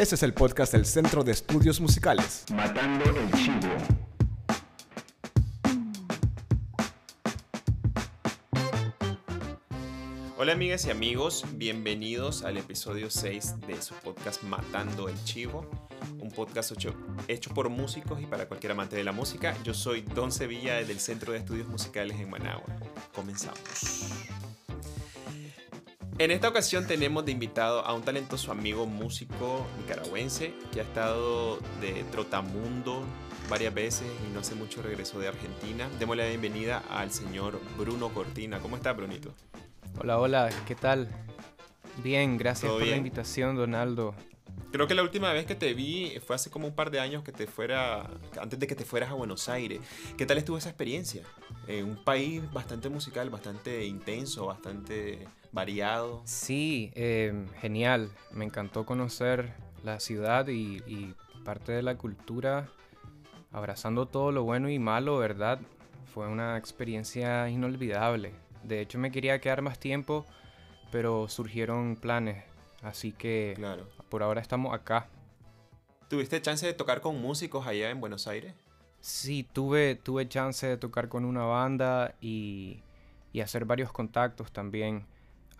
Este es el podcast del Centro de Estudios Musicales. Matando el Chivo. Hola amigas y amigos, bienvenidos al episodio 6 de su podcast Matando el Chivo, un podcast hecho, hecho por músicos y para cualquier amante de la música. Yo soy Don Sevilla del Centro de Estudios Musicales en Managua. Comenzamos. En esta ocasión tenemos de invitado a un talentoso amigo músico nicaragüense que ha estado de trotamundo varias veces y no hace mucho regresó de Argentina. Démosle la bienvenida al señor Bruno Cortina. ¿Cómo está, Brunito? Hola, hola, ¿qué tal? Bien, gracias ¿Todo por la invitación, Donaldo. Creo que la última vez que te vi fue hace como un par de años que te fuera, antes de que te fueras a Buenos Aires. ¿Qué tal estuvo esa experiencia? En un país bastante musical, bastante intenso, bastante variado. Sí, eh, genial. Me encantó conocer la ciudad y, y parte de la cultura, abrazando todo lo bueno y malo, ¿verdad? Fue una experiencia inolvidable. De hecho, me quería quedar más tiempo, pero surgieron planes. Así que Claro. por ahora estamos acá. ¿Tuviste chance de tocar con músicos allá en Buenos Aires? Sí, tuve, tuve chance de tocar con una banda y, y hacer varios contactos también.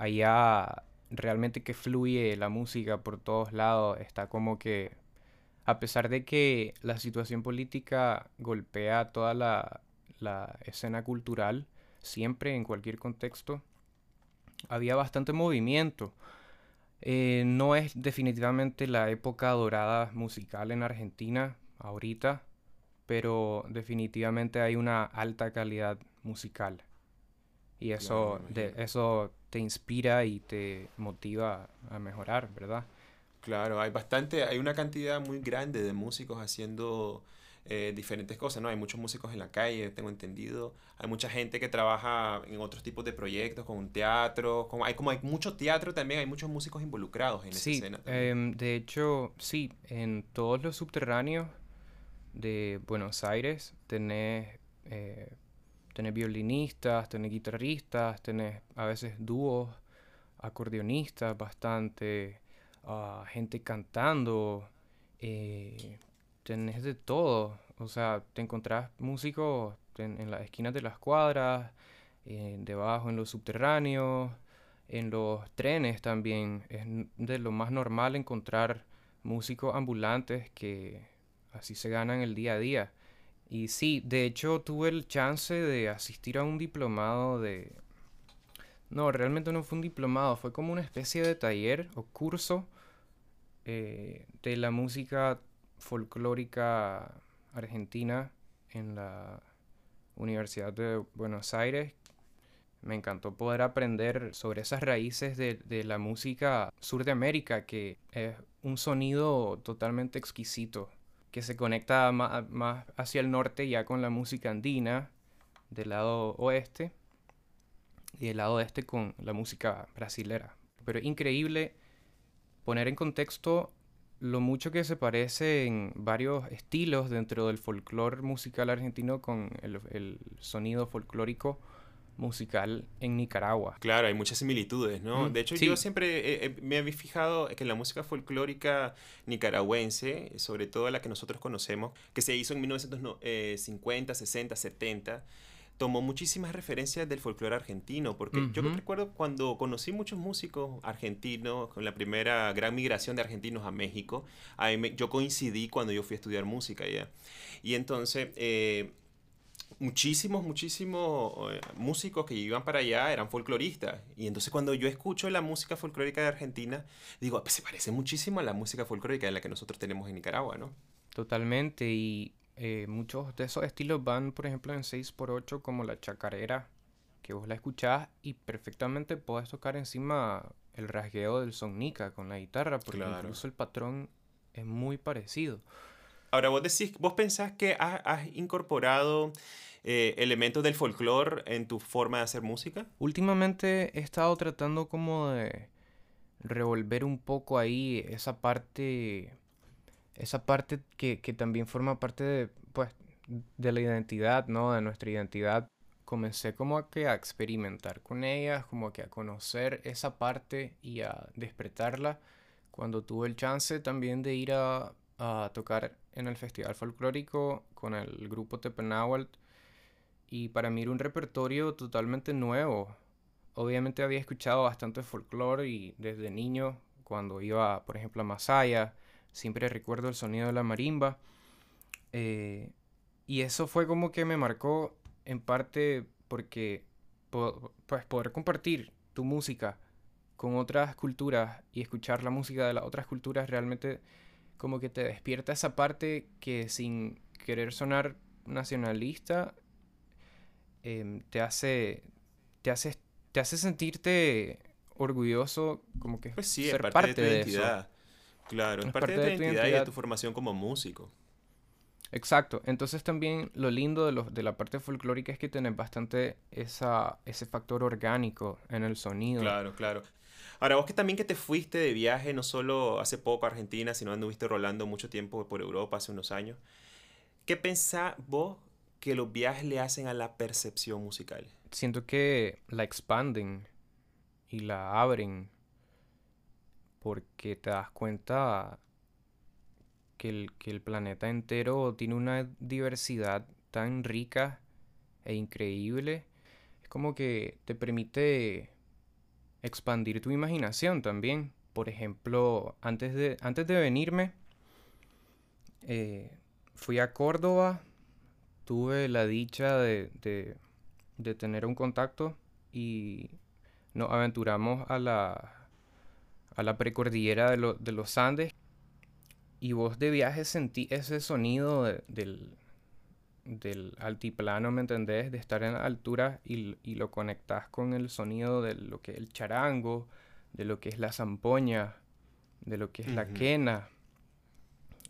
Allá realmente que fluye la música por todos lados. Está como que, a pesar de que la situación política golpea toda la, la escena cultural, siempre en cualquier contexto, había bastante movimiento. Eh, no es definitivamente la época dorada musical en Argentina ahorita, pero definitivamente hay una alta calidad musical. Y eso, de, eso te inspira y te motiva a mejorar, ¿verdad? Claro, hay bastante, hay una cantidad muy grande de músicos haciendo eh, diferentes cosas, ¿no? Hay muchos músicos en la calle, tengo entendido. Hay mucha gente que trabaja en otros tipos de proyectos, con teatro, como hay como hay mucho teatro también, hay muchos músicos involucrados en esa Sí, escena también. em, de hecho, sí, en todos los subterráneos de Buenos Aires tenés, eh, tenés violinistas, tenés guitarristas, tenés a veces dúos, acordeonistas, bastante, ah, gente cantando, eh, tenés de todo, o sea, te encontrás músicos en, las esquinas de las cuadras, eh, debajo en los subterráneos, en los trenes también es de lo más normal encontrar músicos ambulantes que así se ganan el día a día. Y sí, de hecho tuve el chance de asistir a un diplomado de... No, realmente no fue un diplomado, fue como una especie de taller o curso eh, de la música folclórica argentina en la Universidad de Buenos Aires. Me encantó poder aprender sobre esas raíces de, de la música sur de América, que es un sonido totalmente exquisito, que se conecta más, hacia el norte ya con la música andina del lado oeste y del lado este con la música brasilera. Pero es increíble poner en contexto lo mucho que se parece en varios estilos dentro del folclore musical argentino con el sonido folclórico musical en Nicaragua. Claro, hay muchas similitudes, ¿no? Mm, De hecho, sí. yo siempre eh, me había fijado que la música folclórica nicaragüense, sobre todo la que nosotros conocemos, que se hizo en 1950, 60, 70, tomó muchísimas referencias del folclore argentino, porque yo Ujú. recuerdo cuando conocí muchos músicos argentinos, con la primera gran migración de argentinos a México, ahí me- yo coincidí cuando yo fui a estudiar música allá. Y entonces... eh, muchísimos, muchísimos eh, músicos que iban para allá eran folcloristas. Y entonces cuando yo escucho la música folclórica de Argentina, digo, "Ah, pues se parece muchísimo a la música folclórica de la que nosotros tenemos en Nicaragua, ¿no? Totalmente, y eh, muchos de esos estilos van, por ejemplo, en 6x8 como la chacarera, que vos la escuchás y perfectamente podés tocar encima el rasgueo del sonica con la guitarra, porque Claro. incluso el patrón es muy parecido. Ahora, vos decís, vos pensás que has, incorporado eh, elementos del folclore en tu forma de hacer música? Últimamente he estado tratando como de revolver un poco ahí esa parte, esa parte que, que también forma parte de, pues, de la identidad, ¿no? De nuestra identidad. Comencé como a que a experimentar con ellas, como que a conocer esa parte y a despertarla cuando tuve el chance también de ir a, a tocar en el Festival Folclórico con el grupo Tepenáhuatl y para mí era un repertorio totalmente nuevo. Obviamente había escuchado bastante folclore y desde niño, cuando iba, por ejemplo, a Masaya, siempre recuerdo el sonido de la marimba. Eh, y eso fue como que me marcó en parte porque pues poder compartir tu música con otras culturas y escuchar la música de las otras culturas realmente como que te despierta esa parte que sin querer sonar nacionalista Em, te hace te hace te hace sentirte orgulloso como que pues sí, ser parte, de tu identidad. Claro, es parte, de, tu identidad, y de tu formación como músico. Exacto. Entonces también lo lindo de, los, de la parte folclórica es que tienes bastante esa, ese factor orgánico en el sonido. Claro, claro. Ahora, vos que también que te fuiste de viaje, no solo hace poco a Argentina, sino anduviste rolando mucho tiempo por Europa hace unos años. ¿Qué pensás vos que los viajes le hacen a la percepción musical? Siento que la expanden y la abren porque te das cuenta que el, que el planeta entero tiene una diversidad tan rica e increíble. Es como que te permite expandir tu imaginación también. Por ejemplo, antes de, antes de venirme, eh, fui a Córdoba tuve la dicha de, tener un contacto y nos aventuramos a la, a la precordillera de, de los Andes y vos de viaje sentí ese sonido del, del altiplano, ¿me entendés? De estar en la altura y, lo conectás con el sonido de lo que es el charango, de lo que es la zampoña, de lo que es la quena,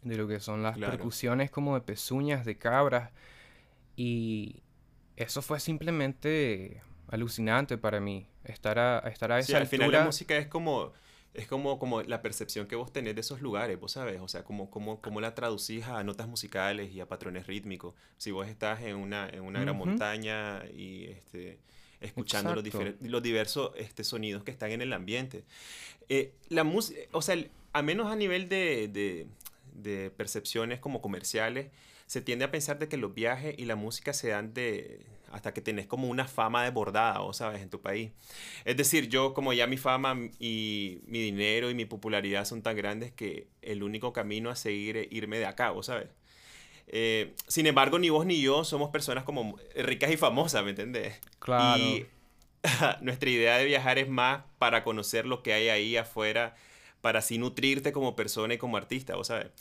de lo que son las percusiones como de pezuñas de cabras. Y eso fue simplemente alucinante para mí, estar a, estar a esa sí, al final la música es como es como, como la percepción que vos tenés de esos lugares, vos sabes, o sea, como, como, como la traducís a notas musicales y a patrones rítmicos. Si vos estás en una, en una gran montaña y este, escuchando los, los, diversos este, sonidos que están en el ambiente. Eh, la música, o sea, a menos a nivel de, de, de percepciones como comerciales, se tiende a pensar de que los viajes y la música se dan de hasta que tenés como una fama desbordada, ¿o sabes? En tu país. Es decir, yo como ya mi fama y mi dinero y mi popularidad son tan grandes que el único camino a seguir es irme de acá, ¿o sabes? Eh, sin embargo, ni vos ni yo somos personas como ricas y famosas, ¿me entendés? Claro. Y nuestra idea de viajar es más para conocer lo que hay ahí afuera, para así nutrirte como persona y como artista, ¿o sabes?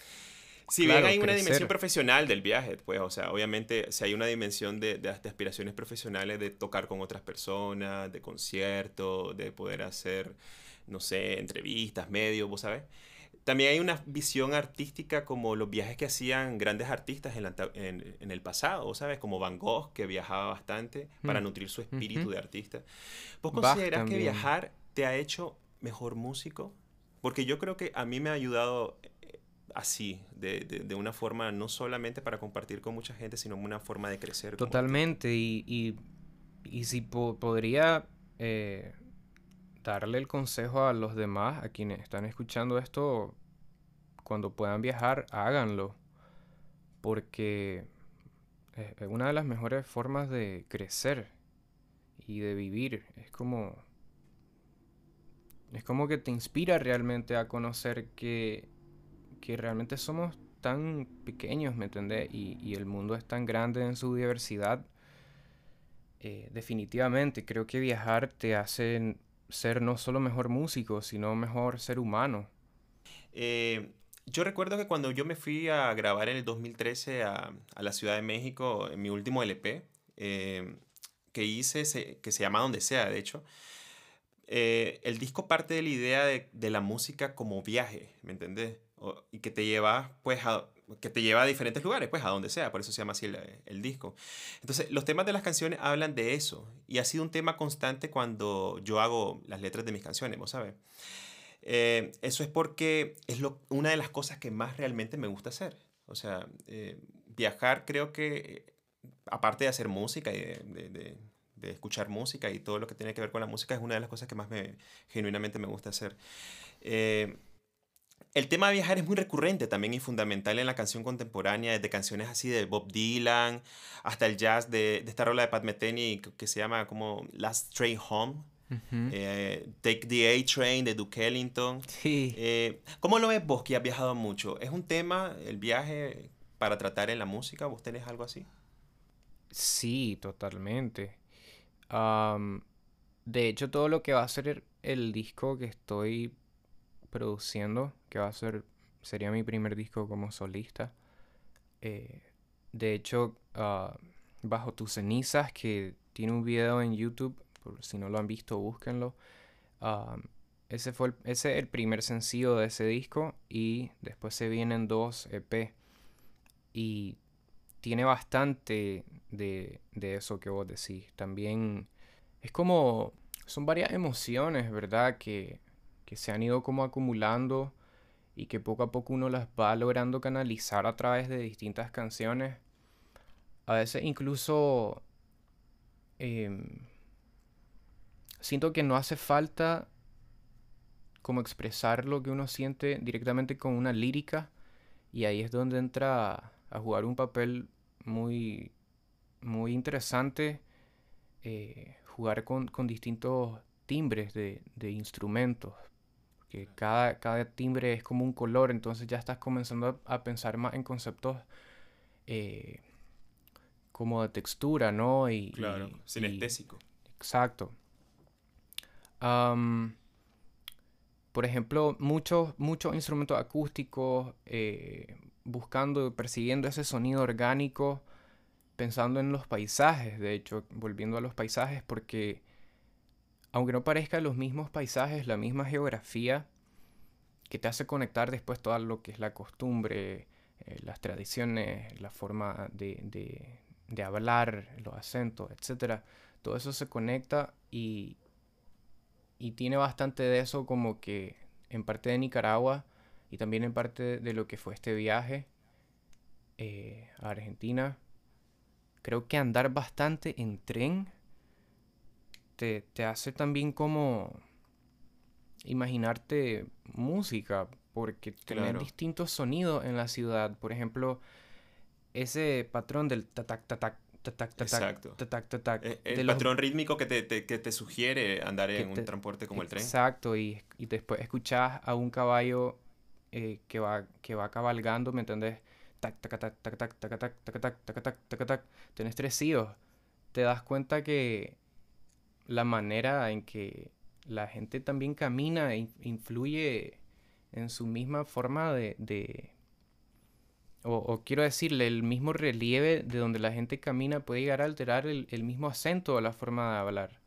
Si bien hay una dimensión profesional del viaje, pues, o sea, obviamente, si hay una dimensión de, de, aspiraciones profesionales, de tocar con otras personas, de conciertos, de poder hacer, no sé, entrevistas, medios, vos sabes. También hay una visión artística como los viajes que hacían grandes artistas en, en, el pasado, ¿sabes? Como Van Gogh, que viajaba bastante para mm. nutrir su espíritu de artista. ¿Vos consideras que viajar te ha hecho mejor músico? Porque yo creo que a mí me ha ayudado así, de, de, una forma no solamente para compartir con mucha gente, sino una forma de crecer. Totalmente, y, y, y, si podría eh, darle el consejo a los demás, a quienes están escuchando esto, cuando puedan viajar, háganlo, porque es una de las mejores formas de crecer y de vivir. Es como... Es como que te inspira realmente a conocer que que realmente somos tan pequeños, ¿me entendés? Y, el mundo es tan grande en su diversidad. Eh, definitivamente, creo que viajar te hace ser no solo mejor músico, sino mejor ser humano. Eh, yo recuerdo que cuando yo me fui a grabar en el 2013 a, la Ciudad de México, en mi último LP, eh, que hice, que se llama Donde sea, de hecho, el disco parte de la idea de, de la música como viaje, ¿me entendés? Y que te lleva pues a, que te lleva a diferentes lugares, pues a donde sea, por eso se llama así el, disco. Entonces, los temas de las canciones hablan de eso y ha sido un tema constante cuando yo hago las letras de mis canciones, ¿vos sabes? Eh, eso es porque es lo, una de las cosas que más realmente me gusta hacer. O sea, eh, viajar creo que, aparte de hacer música y de, de, escuchar música y todo lo que tiene que ver con la música, es una de las cosas que más me, genuinamente me gusta hacer. Eh, el tema de viajar es muy recurrente también y fundamental en la canción contemporánea, desde canciones así de Bob Dylan hasta el jazz de, esta rola de Pat Metheny que, se llama como Last Train Home. Eh, Take the A Train de Duke Ellington. Sí. Eh, ¿Cómo lo ves vos que has viajado mucho? ¿Es un tema el viaje para tratar en la música? ¿Vos tenés algo así? Sí, totalmente. de hecho, todo lo que va a ser el disco que estoy produciendo, que va a ser, sería mi primer disco como solista. Eh, de hecho, ah, Bajo tus cenizas, que tiene un video en YouTube, por si no lo han visto, búsquenlo. Ah, ese fue el, ese el primer sencillo de ese disco y después se vienen dos EP. Y tiene bastante de, de eso que vos decís. También es como, son varias emociones, ¿verdad? Que que se han ido como acumulando y que poco a poco uno las va logrando canalizar a través de distintas canciones. A veces incluso em, siento que no hace falta como expresar lo que uno siente directamente con una lírica y ahí es donde entra a jugar un papel muy, muy interesante eh, jugar con, distintos timbres de instrumentos que cada, cada timbre es como un color, entonces ya estás comenzando a, pensar más en conceptos eh, como de textura, ¿no? Y, claro, sinestésico. exacto. por ejemplo, muchos, muchos instrumentos acústicos eh, buscando, persiguiendo ese sonido orgánico, pensando en los paisajes, de hecho, volviendo a los paisajes, porque aunque no parezca los mismos paisajes, la misma geografía, que te hace conectar después todo lo que es la costumbre, eh, las tradiciones, la forma de, de, hablar, los acentos, etc. Todo eso se conecta y, y tiene bastante de eso como que en parte de Nicaragua y también en parte de lo que fue este viaje eh, a Argentina. Creo que andar bastante en tren te, hace también como imaginarte música, porque tienen distintos sonidos en la ciudad. Por ejemplo, ese patrón del tatac, tatac, tatac, tatac, tatac, tatac. E, el, patrón rítmico que te, que te, sugiere andar en un transporte como el tren. Exacto, y, y después escuchás a un caballo eh, que, va, que va cabalgando, ¿me entendés? Tac, tac, tac, tac, tac, tac, tac, tac, tac, tac, tac, tac, tac, tenés tres hijos. Te das cuenta que la manera en que la gente también camina influye en su misma forma de... o, quiero decirle, el mismo relieve de donde la gente camina puede llegar a alterar el, mismo acento o la forma de hablar.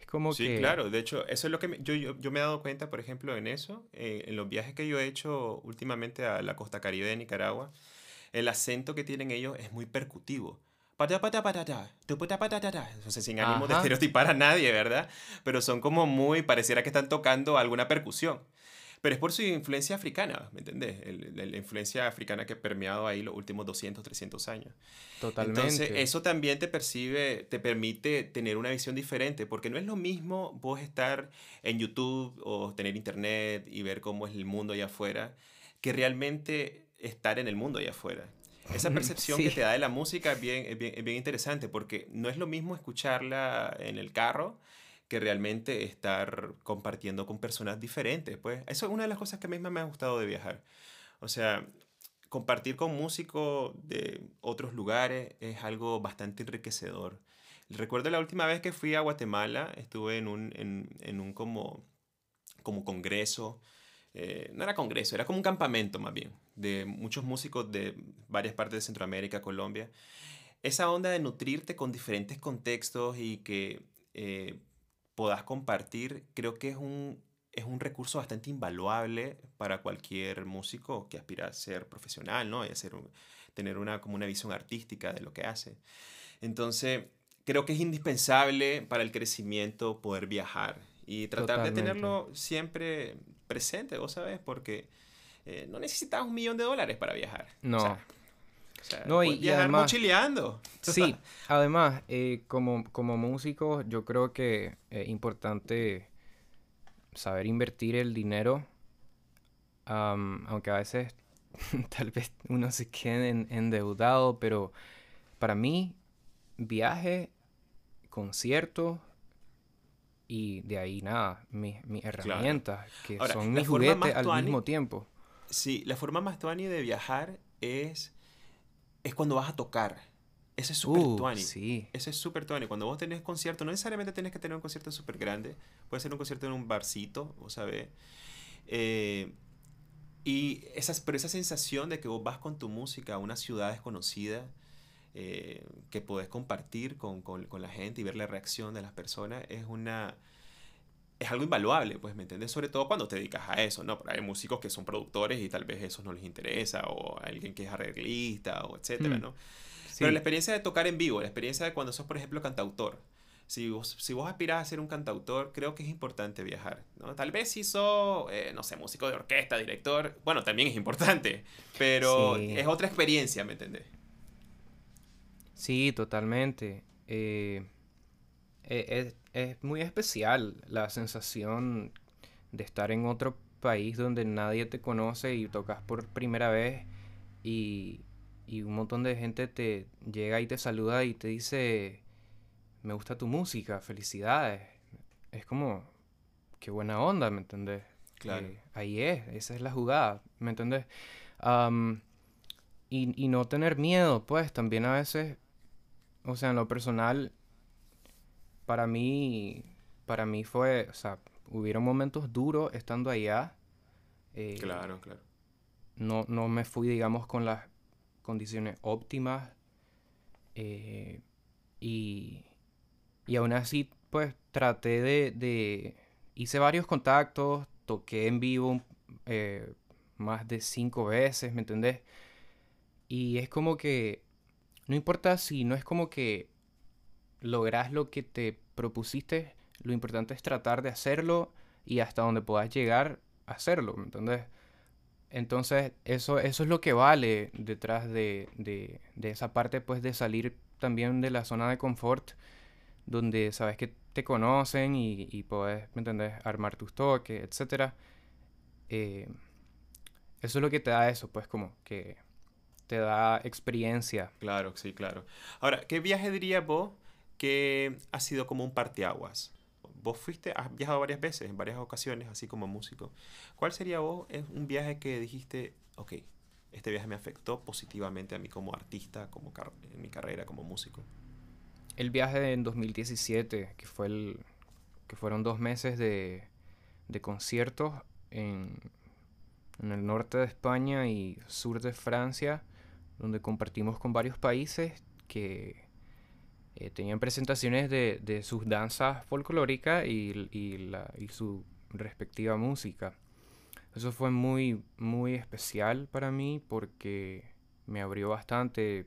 Es como sí, claro. De hecho, eso es lo que yo, yo, me he dado cuenta, por ejemplo, en eso, eh, en los viajes que yo he hecho últimamente a la costa caribe de Nicaragua, el acento que tienen ellos es muy percutivo. Sé, sin ánimo de estereotipar a nadie, ¿verdad? Pero son como muy, pareciera que están tocando alguna percusión. Pero es por su influencia africana, ¿me entendés? la influencia africana que ha permeado ahí los últimos 200, 300 años. Totalmente. Entonces, eso también te percibe, te permite tener una visión diferente, porque no es lo mismo vos estar en YouTube o tener internet y ver cómo es el mundo allá afuera, que realmente estar en el mundo allá afuera. Esa percepción que te da de la música es bien, bien, bien, interesante porque no es lo mismo escucharla en el carro que realmente estar compartiendo con personas diferentes. Pues eso es una de las cosas que a mí me ha gustado de viajar. O sea, compartir con músicos de otros lugares es algo bastante enriquecedor. Recuerdo la última vez que fui a Guatemala, estuve en un, en, en un como, como congreso eh, no era congreso, era como un campamento más bien, de muchos músicos de varias partes de Centroamérica, Colombia. Esa onda de nutrirte con diferentes contextos y que eh, puedas compartir, creo que es un, es un recurso bastante invaluable para cualquier músico que aspira a ser profesional, ¿no? Y hacer tener una, como una visión artística de lo que hace. Entonces, creo que es indispensable para el crecimiento poder viajar y tratar de tenerlo siempre presente, vos sabes, porque eh, no necesitas un millón de dólares para viajar. No. O sea, no, y, viajar además, mochileando. Sí, además, eh, como, como músico, yo creo que es importante saber invertir el dinero aunque a veces tal vez uno se quede en- endeudado, pero para mí, viaje, concierto y de ahí nada, mis, mis herramientas, que Ahora, son mis juguetes al mismo tiempo. Sí, la forma más tuani de viajar es, es cuando vas a tocar. Ese es súper Uh, tuani. sí. Ese es súper tuani. Cuando vos tenés concierto, no necesariamente tenés que tener un concierto súper grande. Puede ser un concierto en un barcito, vos sabés. Eh, y esas, pero esa sensación de que vos vas con tu música a una ciudad desconocida, eh, que podés compartir con, con- con la gente y ver la reacción de las personas, es una... Es algo invaluable, pues, ¿me entiendes? Sobre todo cuando te dedicas a eso, ¿no? Porque hay músicos que son productores y tal vez eso no les interesa, o alguien que es arreglista, o etcétera, Mm. ¿no? Sí. Pero la experiencia de tocar en vivo, la experiencia de cuando sos, por ejemplo, cantautor. Si vos, si vos aspirás a ser un cantautor, creo que es importante viajar. ¿no? Tal vez si sos, eh, no sé, músico de orquesta, director, bueno, también es importante, pero Sí. es otra experiencia, ¿me entendés? Sí, totalmente. Eh, e- es, es muy especial la sensación de estar en otro país donde nadie te conoce y tocas por primera vez y, y un montón de gente te llega y te saluda y te dice, me gusta tu música, felicidades. Es como, qué buena onda, ¿me entendés? Claro. Eh, ahí es, esa es la jugada, ¿me entendés? Y, y no tener miedo, pues también a veces, o sea, en lo personal, para mí, para mí fue, o sea, hubieron momentos duros estando allá. eh, Claro, claro. no, no me fui, digamos, con las condiciones óptimas. eh, y, y aún así, pues traté de, de- Hice varios contactos, toqué en vivo eh, más de cinco veces, ¿me entendés? Y es como que... No importa si no es como que logras lo que te propusiste, lo importante es tratar de hacerlo y hasta donde puedas llegar, hacerlo, ¿me entendés? Entonces, eso, eso es lo que vale detrás de, de, de esa parte, pues, de salir también de la zona de confort, donde sabes que te conocen y, puedes, ¿me entendés?, armar tus toques, etcétera. Eh, eso es lo que te da eso, pues, como que te da experiencia. Claro, sí, claro. Ahora, ¿qué viaje dirías vos que ha sido como un parteaguas? Vos fuiste, has viajado varias veces, en varias ocasiones, así como músico. ¿Cuál sería vos es un viaje que dijiste, ok, este viaje me afectó positivamente a mí como artista, como en mi carrera como músico? El viaje en 2017, que fue el, que fueron dos meses de, de conciertos en, en el norte de España y sur de Francia, donde compartimos con varios países que eh, tenían presentaciones de, de sus danzas folclóricas y, y, la, y su respectiva música. Eso fue muy, muy especial para mí porque me abrió bastante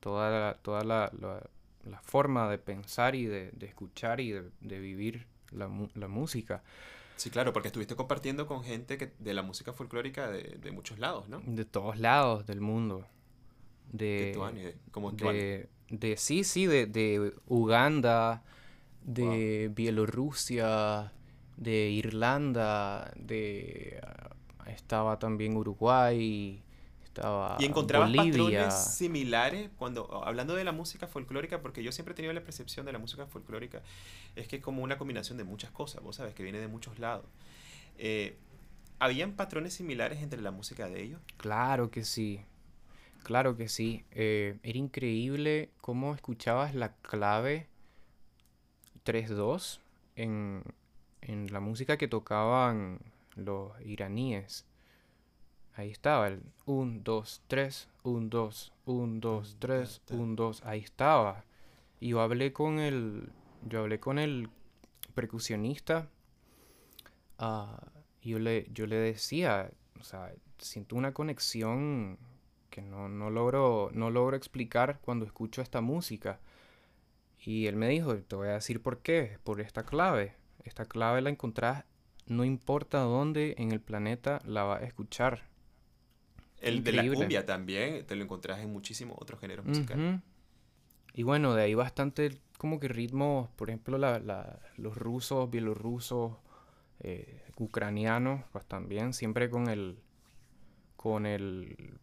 toda la, toda la, la- la forma de pensar y de, de escuchar y de, de vivir la, la música Sí, claro, porque estuviste compartiendo con gente que, de la música folclórica de, de muchos lados, ¿no? de todos lados del mundo. De De, Tuani, como Tuani. De, sí, sí, de, de Uganda, de Bielorrusia, de Irlanda, de ah, estaba también Uruguay, estaba ¿Y encontrabas Bolivia. patrones similares cuando, hablando de la música folclórica, porque yo siempre he tenido la percepción de la música folclórica, es que es como una combinación de muchas cosas, vos sabes, que viene de muchos lados. Eh, ¿Habían patrones similares entre la música de ellos? Claro que sí, claro que sí. Eh, era increíble cómo escuchabas la clave 3-2 en, en la música que tocaban los iraníes. Ahí estaba el 1, 2, 3, 1, 2, 1, 2, 3, 1, 2. Ahí estaba. Y yo hablé con el, yo hablé con el percusionista. y yo le, yo le decía, o sea, siento una conexión que no, no logro, no logro explicar cuando escucho esta música. Y él me dijo, te voy a decir por qué, por esta clave. Esta clave la encontrás no importa dónde en el planeta la vas a escuchar. El de la cumbia también, te lo encontrás en muchísimos otros géneros musicales. Y bueno, de ahí bastante como que ritmos, por ejemplo, la- la- los rusos, bielorrusos, eh, ucranianos, pues también, siempre con el, con el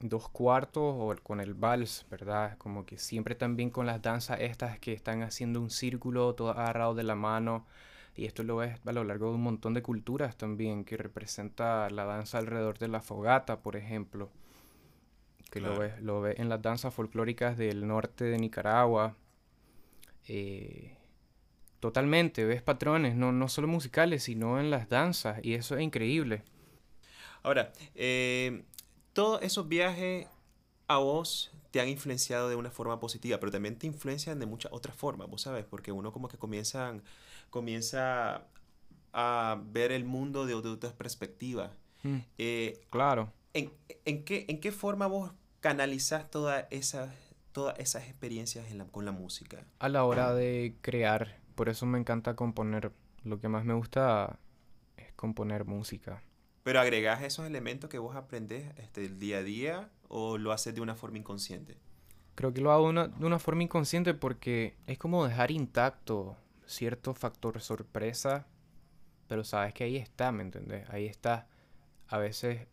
dos cuartos o con el vals, ¿verdad? Como que siempre también con las danzas estas que están haciendo un círculo todo agarrado de la mano. Y esto lo ves a lo largo de un montón de culturas también, que representa la danza alrededor de la fogata, por ejemplo. Que lo ves lo ves en las danzas folclóricas del norte de Nicaragua. Eh, totalmente, ves patrones, no, no solo musicales, sino en las danzas. Y eso es increíble. Ahora, eh, todos esos viajes a vos te han influenciado de una forma positiva, pero también te influencian de muchas otras formas, vos sabes, porque uno como que comienza, comienza a ver el mundo de, otras perspectivas. Mm, eh, claro. ¿en, en, qué, ¿En qué forma vos canalizas todas esas todas esas experiencias con la música? A la hora de crear, por eso me encanta componer. Lo que más me gusta es componer música. ¿Pero agregás esos elementos que vos aprendés este, el día a día o lo haces de una forma inconsciente? Creo que lo hago de una forma inconsciente porque es como dejar intacto cierto factor sorpresa, pero sabes que ahí está, ¿me entendés? Ahí está. A veces,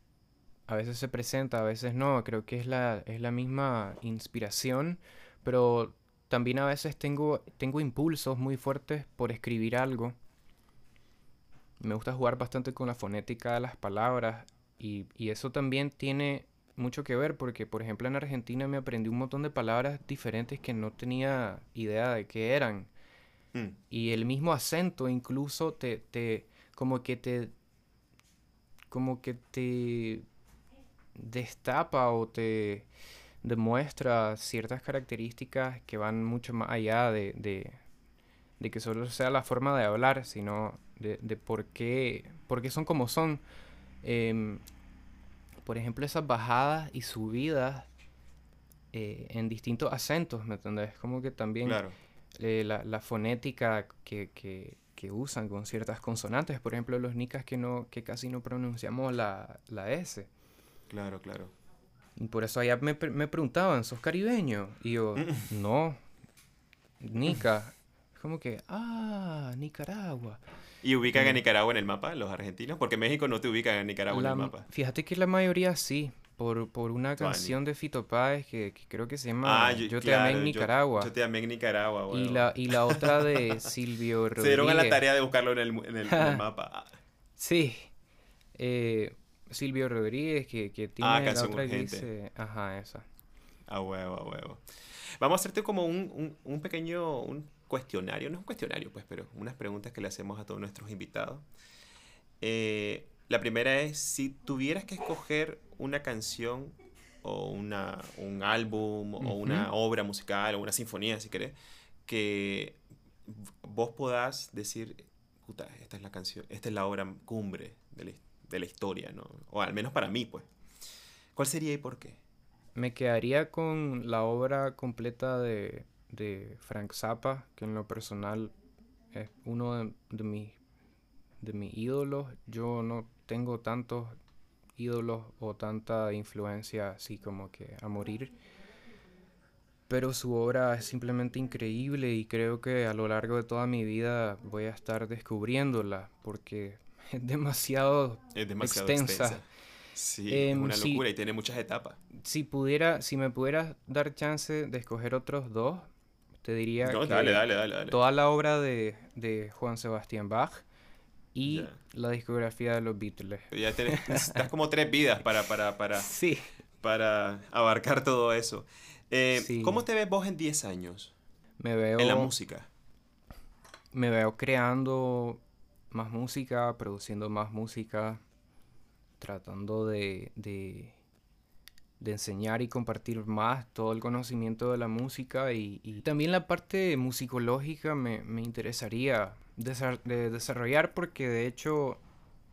a veces se presenta, a veces no. Creo que es la, es la misma inspiración, pero también a veces tengo, tengo impulsos muy fuertes por escribir algo me gusta jugar bastante con la fonética de las palabras y, eso también tiene mucho que ver porque, por ejemplo, en Argentina me aprendí un montón de palabras diferentes que no tenía idea de qué eran. Mm. Y el mismo acento incluso te, te, como que te, como que te destapa o te demuestra ciertas características que van mucho más allá de, de, de que solo sea la forma de hablar, sino de, por, qué, por, son como son. Em, por ejemplo, esas bajadas y subidas eh, en distintos acentos, ¿me entendés? Como que también eh, la, fonética que, que, usan con ciertas consonantes, por ejemplo, los nicas que, no, que casi no pronunciamos la, la S. Claro, claro. Y por eso allá me, me preguntaban, ¿sos caribeño? Y yo, no, nica. Es como que, ah, Nicaragua. ¿Y ubican a Nicaragua en el mapa, los argentinos? Porque México no te ubica en Nicaragua en el mapa. Fíjate que la mayoría sí, por, por una canción de Fito Páez que, creo que se llama ah, yo, te amé en Nicaragua. Yo, te amé en Nicaragua, y, la, y la otra de Silvio Rodríguez. Se dieron a la tarea de buscarlo en el, en el, mapa. sí. Eh, Silvio Rodríguez, que, que tiene ah, la otra que dice... Ajá, esa. A huevo, a huevo. Vamos a hacerte como un, un, un pequeño... Un cuestionario, no es un cuestionario, pues, pero unas preguntas que le hacemos a todos nuestros invitados. Eh, la primera es, si tuvieras que escoger una canción o una, un álbum o una obra musical o una sinfonía, si querés, que vos podás decir, puta, esta es la canción, esta es la obra cumbre de la, de la historia, ¿no? O al menos para mí, pues. ¿Cuál sería y por qué? Me quedaría con la obra completa de de Frank Zappa, que en lo personal es uno de, de, mis, de mis ídolos. Yo no tengo tantos ídolos o tanta influencia así como que a morir. Pero su obra es simplemente increíble y creo que a lo largo de toda mi vida voy a estar descubriéndola porque es demasiado, extensa. Sí, es em, una locura y tiene muchas etapas. Si pudiera, si me pudieras dar chance de escoger otros dos, te diría que toda la obra de, de, Juan Sebastián Bach y la discografía de los Beatles. Ya estás como tres vidas para, para, para, sí. para abarcar todo eso. Eh, ¿Cómo te ves vos en 10 años? Me veo... En la música. Me veo creando más música, produciendo más música, tratando de de enseñar y compartir más todo el conocimiento de la música y, también la parte musicológica me, interesaría desarrollar porque de hecho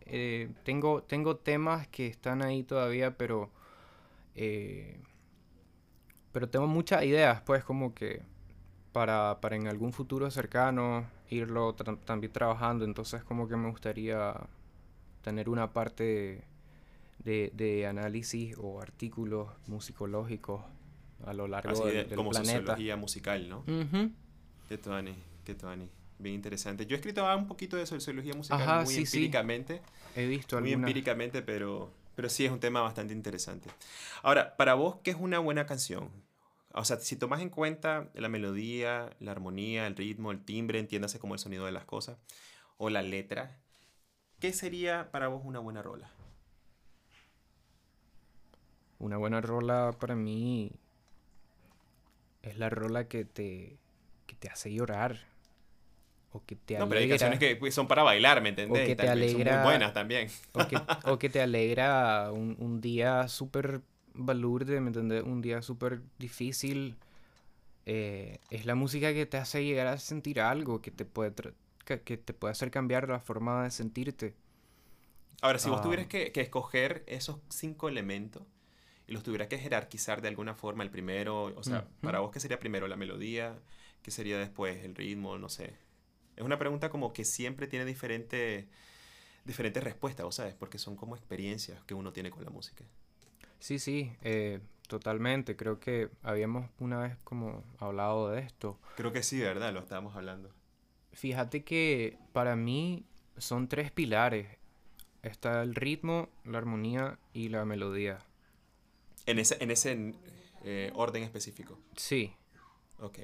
eh, tengo, tengo temas que están ahí todavía pero eh, pero tengo muchas ideas pues como que para, para en algún futuro cercano irlo también trabajando. Entonces como que me gustaría tener una parte de, de análisis o artículos musicológicos a lo largo del, como planeta. sociología musical, ¿no? Uh Qué tuani, qué tuani. bien interesante. Yo he escrito un poquito de sociología musical Ajá, muy sí, sí. empíricamente. He visto Muy empíricamente, pero, pero sí es un tema bastante interesante. Ahora, para vos, ¿qué es una buena canción? O sea, si tomas en cuenta la melodía, la armonía, el ritmo, el timbre, entiéndase como el sonido de las cosas, o la letra, ¿qué sería para vos una buena rola? Una buena rola para mí es la rola que te, que te hace llorar. O que te No, pero hay alegra. canciones que son para bailar, ¿me entendés? que Y te vez Son alegra- muy buenas también. O que, o que te alegra un, un día súper balurde, ¿me entendés? Un día súper difícil. Eh, es la música que te hace llegar a sentir algo, que te puede, que, que te puede hacer cambiar la forma de sentirte. Ahora, si vos Ah. tuvieras que, que escoger esos cinco elementos y los tuvieras que jerarquizar de alguna forma, el primero, o sea, para vos, ¿qué sería primero? ¿La melodía? ¿Qué sería después? ¿El ritmo? No sé. Es una pregunta como que siempre tiene diferente, diferentes respuestas, ¿vos sabes? Porque son como experiencias que uno tiene con la música. Sí, sí, eh, totalmente. Creo que habíamos una vez como hablado de esto. Creo que sí, ¿verdad? Lo estábamos hablando. Fíjate que para mí son tres pilares. Está el ritmo, la armonía y la melodía. En ese, en ese eh, orden específico. Sí, Ok.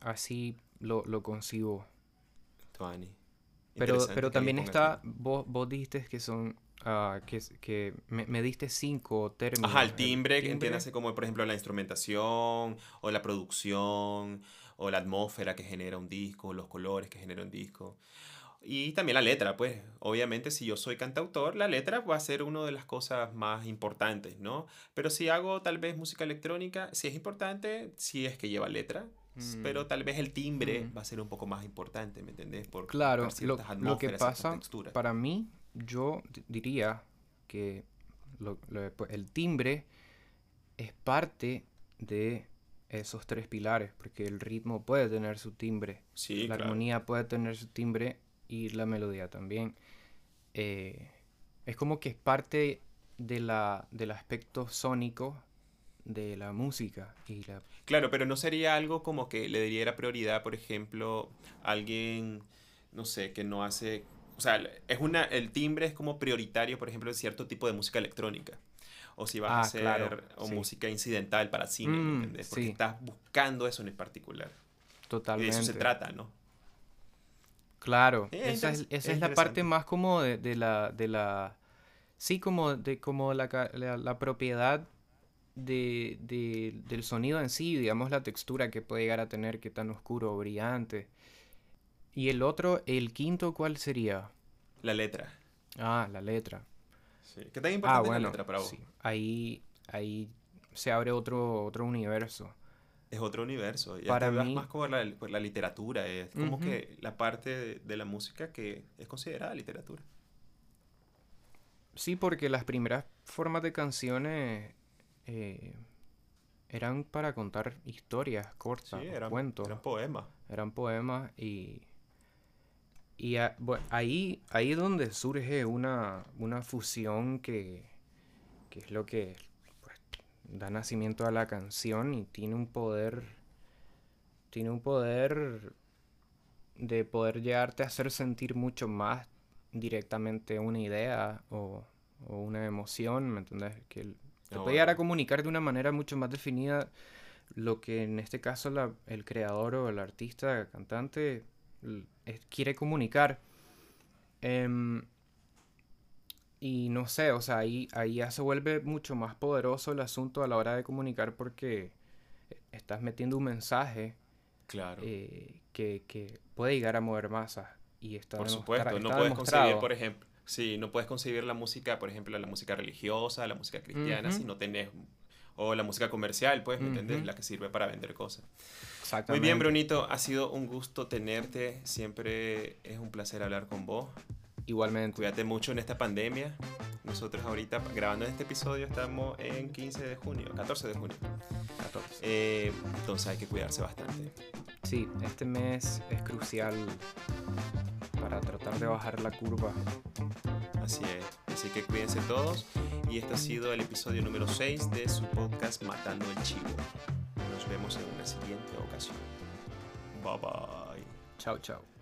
así lo, lo concibo. Tuani. Pero, pero también está, vos, vos dijiste que son, ah, que, que me, me diste cinco términos. Ajá, el timbre, que timbre, entiéndase como, por ejemplo, la instrumentación, o la producción, o la atmósfera que genera un disco, los colores que genera un disco. Y también la letra, pues. Obviamente, si yo soy cantautor, la letra va a ser una de las cosas más importantes, ¿no? Pero si hago tal vez música electrónica, si es importante, si es que lleva letra. Mm. Pero tal vez el timbre Mm. va a ser un poco más importante, ¿me entendés? Por Claro, lo, lo que pasa para mí, yo di- diría que lo- lo- el timbre es parte de esos tres pilares, porque el ritmo puede tener su timbre, Sí, la claro. armonía puede tener su timbre y la melodía también. Eh, es como que es parte de la, del aspecto sónico de la música y la Claro, pero no sería algo como que le diera prioridad, por ejemplo, a alguien, no sé, que no hace, o sea, es una, el timbre es como prioritario, por ejemplo, en cierto tipo de música electrónica. O si vas a Ah, hacer claro, o sí. música incidental para cine, ¿me Mm, ¿entendés? Porque sí. estás buscando eso en particular. Y totalmente. de eso se trata, ¿no? Claro, Eh, esa es, esa la parte más como de, de la, de la, sí, como de como la, la, la propiedad de, de- del sonido en sí, digamos la textura que puede llegar a tener, qué tan oscuro o brillante. Y el otro, el quinto, ¿cuál sería? La letra. Ah, la letra. Sí. ¿Qué tan Ah, importante es la bueno, letra para vos? sí, ahí, ahí se abre otro, otro universo. Es otro universo. Ya Para mí- más por la, por la literatura. Es como que la parte de, de la música que es considerada literatura. Sí, porque las primeras formas de canciones eh, eran para contar historias cortas, Sí, eran, cuentos, eran poemas. eran poemas y, y a- ahí, ahí es donde surge una, una fusión que, que es lo que pues, da nacimiento a la canción y tiene un poder, tiene un poder de poder llevarte a hacer sentir mucho más directamente una idea o, o una emoción, ¿me entendés? Que te Ah, puede llegar a comunicar de una manera mucho más definida lo que en este caso la- el creador o el artista, cantante, es- quiere comunicar. Em, y no sé, o sea, ahí, ahí ya se vuelve mucho más poderoso el asunto a la hora de comunicar porque estás metiendo un mensaje Claro. eh, que, que puede llegar a mover masas. Y está Por supuesto, no puedes concebir, por ejemplo, sí, no puedes concebir la música, por ejemplo, la música religiosa, la música cristiana, si no tenés, o la música comercial, pues, ¿me entendés? Ujú. La que sirve para vender cosas. Muy Exactamente. bien, Brunito, ha sido un gusto tenerte, siempre es un placer hablar con vos. Igualmente. Cuídate mucho en esta pandemia. Nosotros ahorita grabando este episodio estamos en 15 de junio, 14 de junio. 14. Eh, entonces hay que cuidarse bastante. Sí, este mes es crucial para tratar de bajar la curva. Así es. Así que cuídense todos. Y este ha sido el episodio número 6 de su podcast Matando el Chivo. Nos vemos en una siguiente ocasión. Bye bye. Chao, chao.